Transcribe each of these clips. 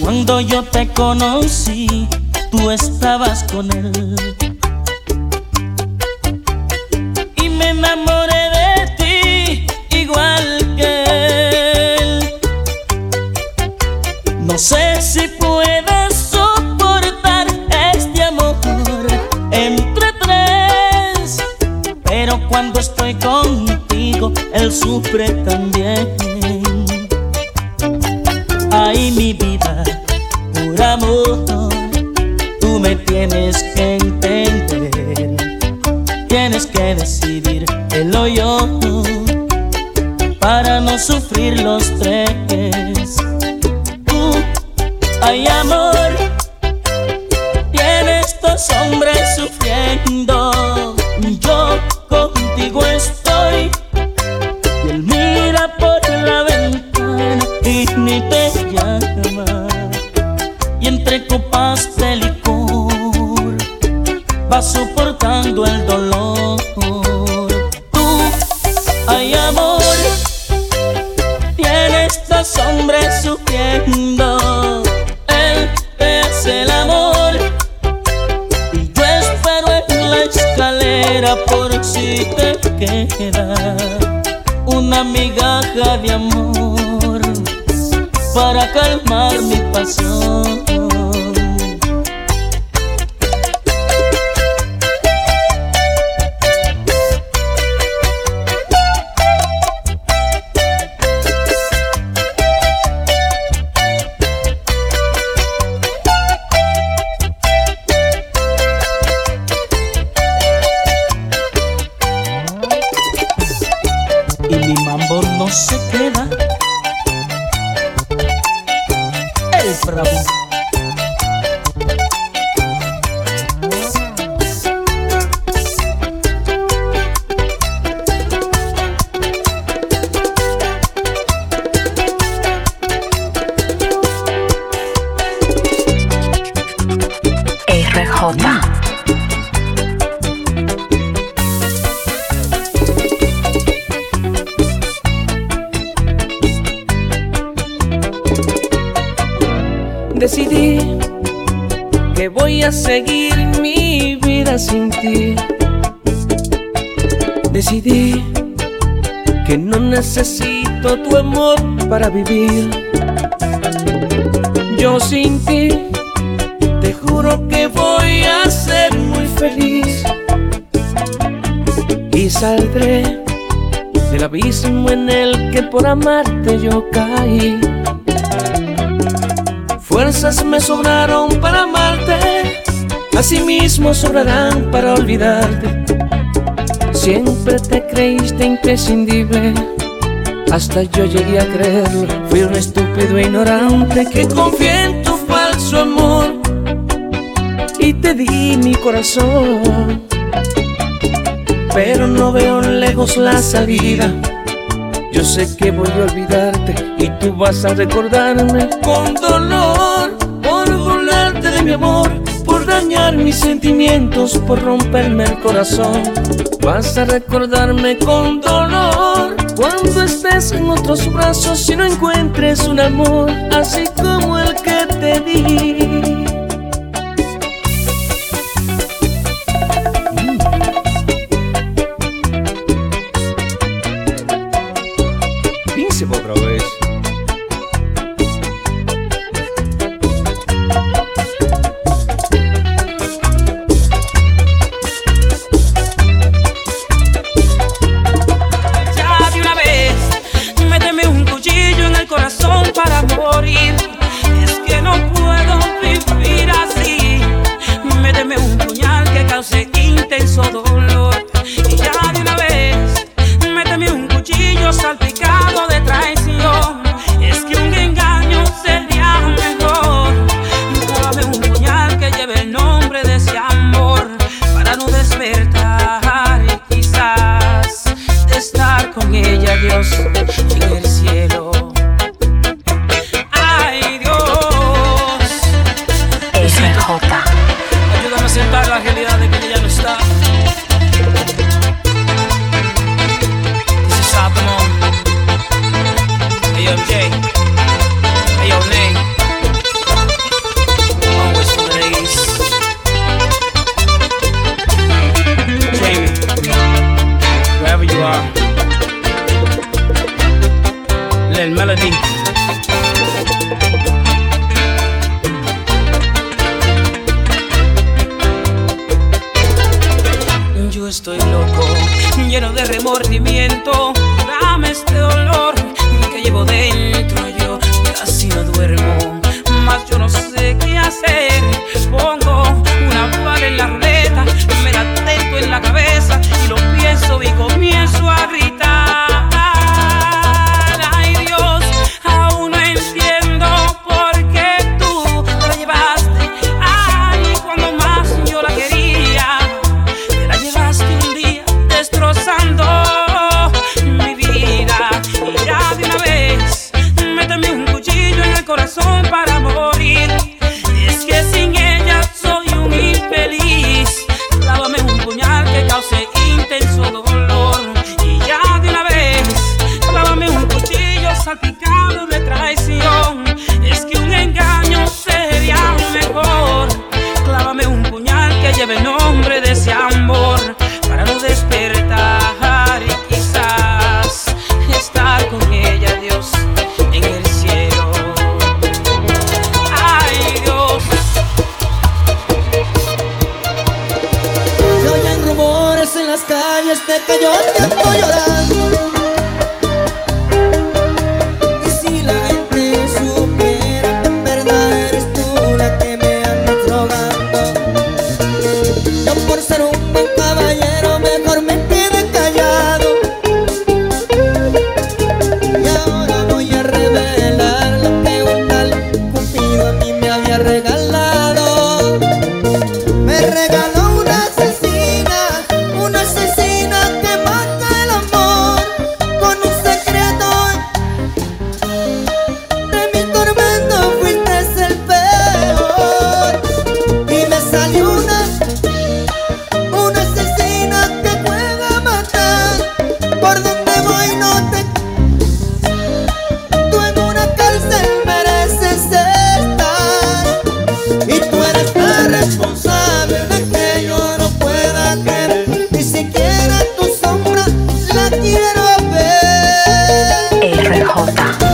Cuando yo te conocí, tú estabas con él. Y me enamoré de ti igual que él. No sé si puedes soportar este amor entre tres, pero cuando estoy contigo, él sufre también. Tú me tienes que entender. Tienes que decidir él o yo para no sufrir los tres. Sufriendo. Él es el amor. Y yo espero en la escalera por si te queda una migaja de amor para calmar mi pasión. Decidí que voy a seguir mi vida sin ti. Decidí que no necesito tu amor para vivir. Yo sin ti, te juro que voy a ser muy feliz. Y saldré del abismo en el que por amarte yo caí. Fuerzas me sobraron para amarte, asimismo sobrarán para olvidarte. Siempre te creíste imprescindible, hasta yo llegué a creerlo. Fui un estúpido e ignorante que confié en tu falso amor y te di mi corazón. Pero no veo lejos la salida. Yo sé que voy a olvidarte y tú vas a recordarme con dolor por burlarte de mi amor, por dañar mis sentimientos, por romperme el corazón. Vas a recordarme con dolor cuando estés en otros brazos y no encuentres un amor así como el que te di. 好大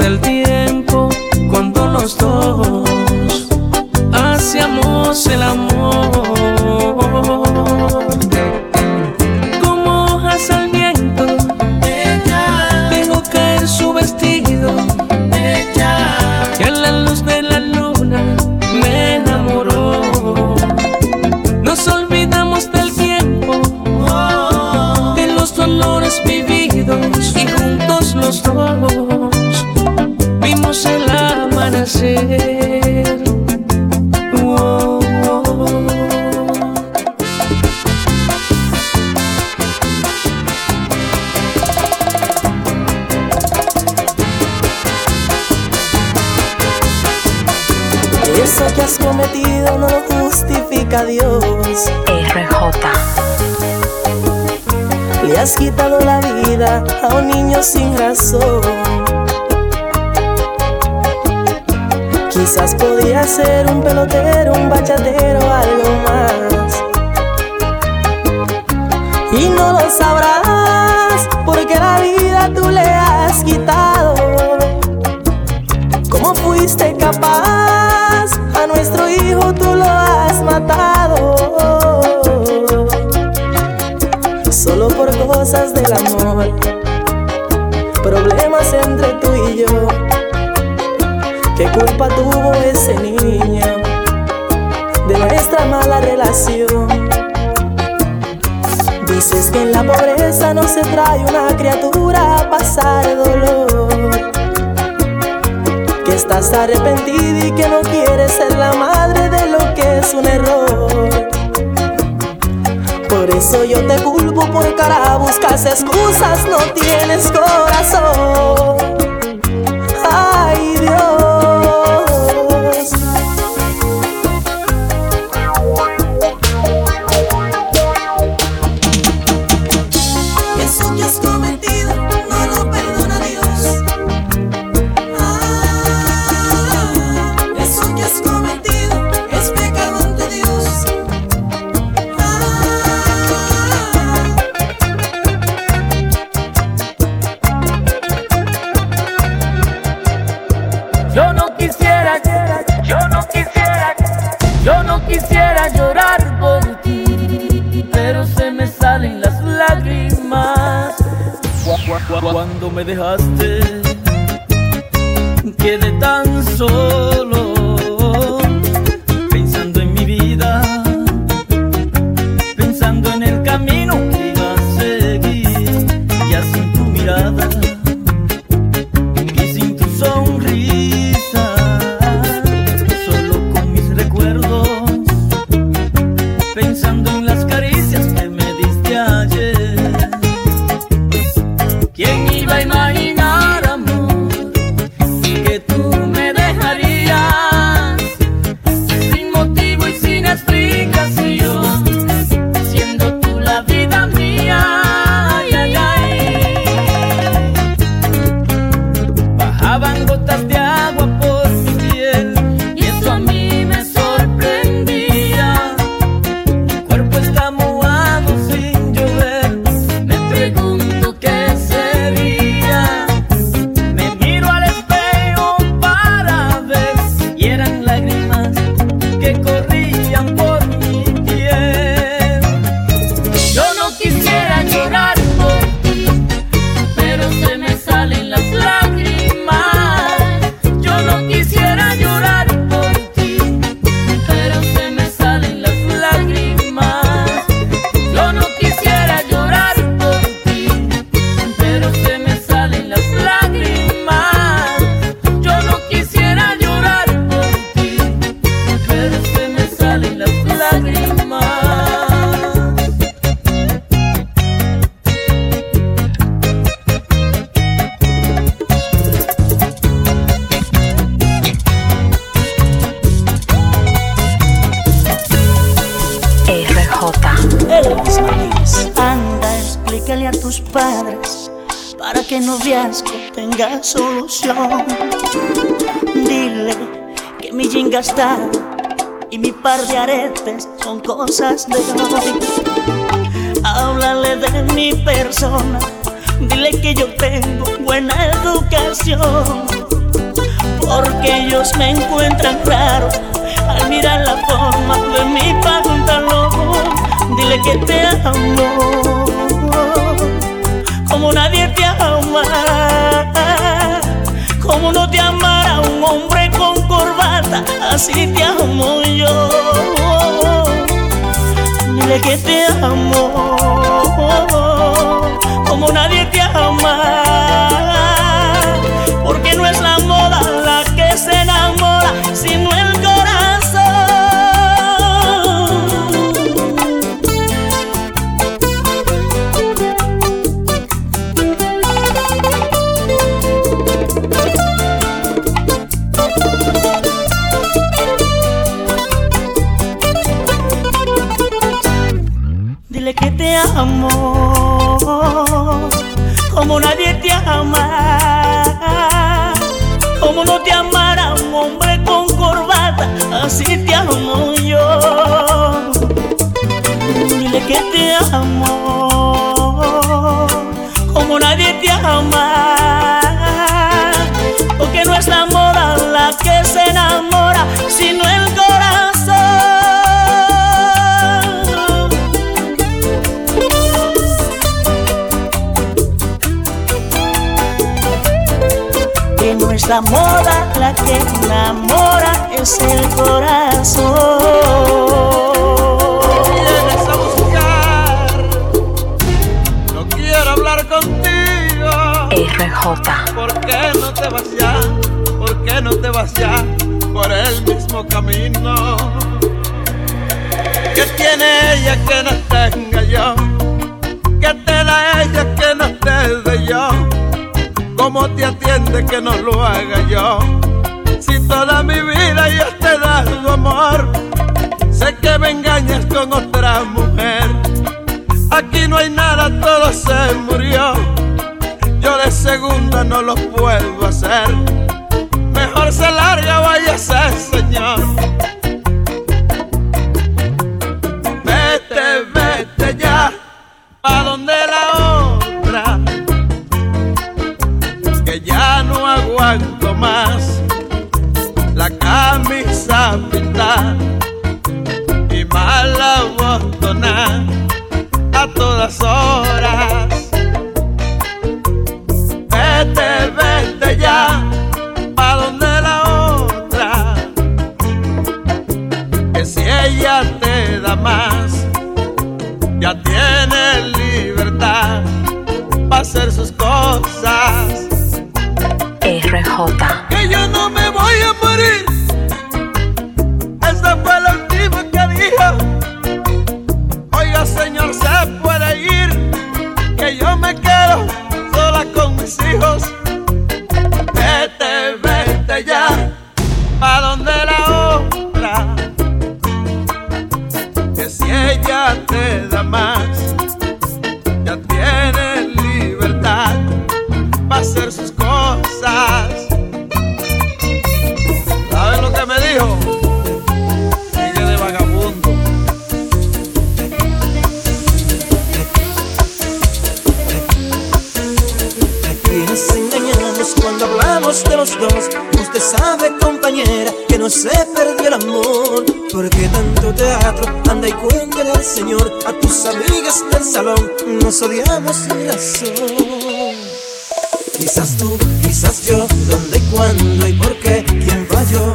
el tiempo cuando los dos hacíamos el amor. Como hojas al viento, ella dejó caer su vestido, ella que a la luz de la luna me enamoró. Nos olvidamos del tiempo, oh. de los dolores vividos y juntos los dos. see Podía ser un pelotero, un bachatero, algo más. Y no lo sabrás porque la vida tú le has quitado. ¿Cómo fuiste capaz? A nuestro hijo tú lo has matado. Solo por cosas del amor, problemas entre tú y yo. ¿Qué culpa tuvo ese niño de nuestra mala relación? Dices que en la pobreza no se trae una criatura a pasar dolor. Que estás arrepentida y que no quieres ser la madre de lo que es un error. Por eso yo te culpo por cara, buscas excusas, no tienes corazón. me the hostage solución. Dile que mi jinga está y mi par de aretes son cosas de hoy. Háblale de mi persona, dile que yo tengo buena educación. Porque ellos me encuentran raro al mirar la forma de mi pantalón. Dile que te amo como nadie te ama como no te amara un hombre con corbata, así te amo yo. Dile que te amo, como nadie te ama, la moda la que enamora, es el corazón. vienes a buscar. No quiero hablar contigo. RJ. ¿Por qué no te vas ya? ¿Por qué no te vas ya por el mismo camino? ¿Qué tiene ella que no tenga yo? ¿Qué te da ella que no te dé yo? ¿Cómo te atiende que no lo haga yo? Si toda mi vida yo te he dado amor, sé que me engañas con otra mujer. Aquí no hay nada, todo se murió. Yo de segunda no lo puedo hacer. Mejor se larga, váyase, señor. Vete, vete ya, pa' donde la otra. Aguanto más la camisa pintada y mala botona a todas horas. RJ. Que hablamos de los dos. Usted sabe, compañera, que no se perdió el amor. Porque tanto teatro, anda y cuéntale al Señor. A tus amigas del salón, nos odiamos sin razón. Quizás tú, quizás yo, dónde y cuándo y por qué, quién falló.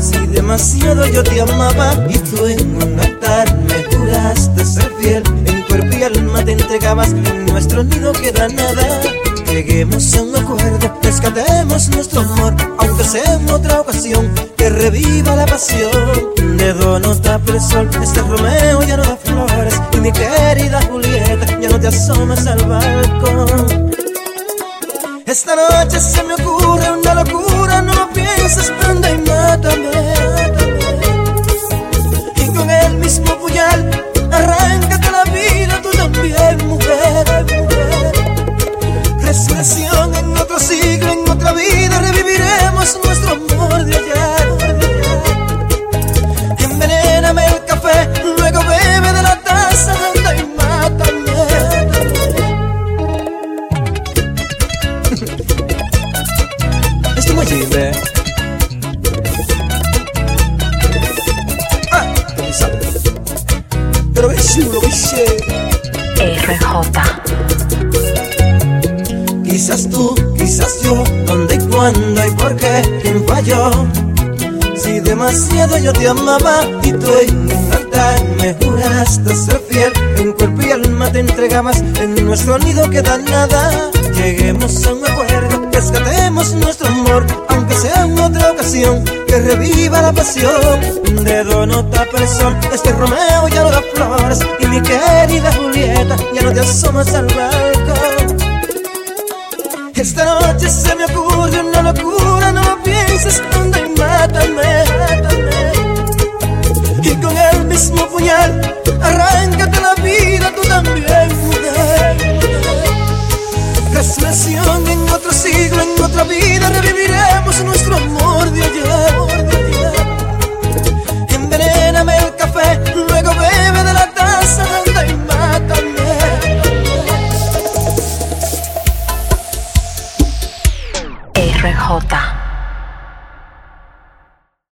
Si demasiado yo te amaba y tú en un altar me juraste ser fiel, en cuerpo alma te entregabas, en nuestro nido queda nada. Lleguemos a un acuerdo, rescatemos nuestro amor, aunque sea en otra ocasión, que reviva la pasión. Dedo no tapa el sol, este Romeo ya no da flores, y mi querida Julieta ya no te asomas al balcón. Esta noche se me ocurre una locura, no pienses, anda y mátame. RJ. Quizás tú, quizás yo, dónde y cuándo y por qué, quién falló. Si demasiado yo te amaba y tú en un altar me juraste ser fiel, en cuerpo y alma te entregabas, en nuestro nido queda nada. Lleguemos a un acuerdo, Rescatemos nuestro amor, aunque sea en otra ocasión, que reviva la pasión. Un dedo no tapa el sol, este Romeo ya no da flores, y mi querida Julieta ya no te asomas al balcón. Esta noche se me ocurre una locura, no pienses, anda y mátame, mátame. Y con el mismo puñal viviremos nuestro amor.